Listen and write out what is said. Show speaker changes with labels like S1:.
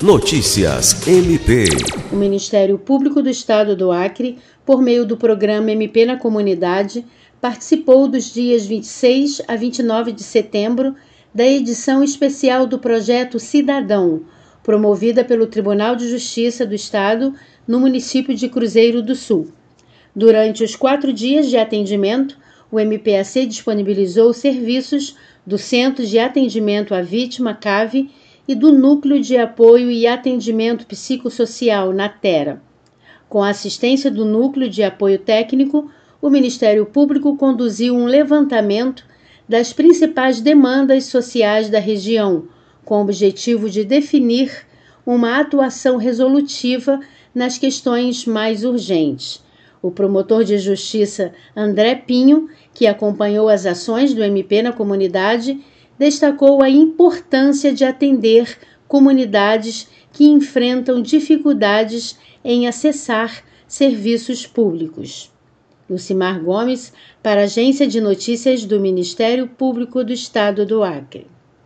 S1: Notícias MP.
S2: O Ministério Público do Estado do Acre, por meio do programa MP na Comunidade, participou dos dias 26 a 29 de setembro da edição especial do projeto Cidadão, promovida pelo Tribunal de Justiça do Estado no município de Cruzeiro do Sul. Durante os quatro dias de atendimento, o MPAC disponibilizou serviços do Centro de Atendimento à Vítima CAVE e do Núcleo de Apoio e Atendimento Psicossocial, NATERA. Com a assistência do Núcleo de Apoio Técnico, o Ministério Público conduziu um levantamento das principais demandas sociais da região, com o objetivo de definir uma atuação resolutiva nas questões mais urgentes. O promotor de justiça André Pinho, que acompanhou as ações do MP na comunidade, destacou a importância de atender comunidades que enfrentam dificuldades em acessar serviços públicos. Lucimar Gomes, para a Agência de Notícias do Ministério Público do Estado do Acre.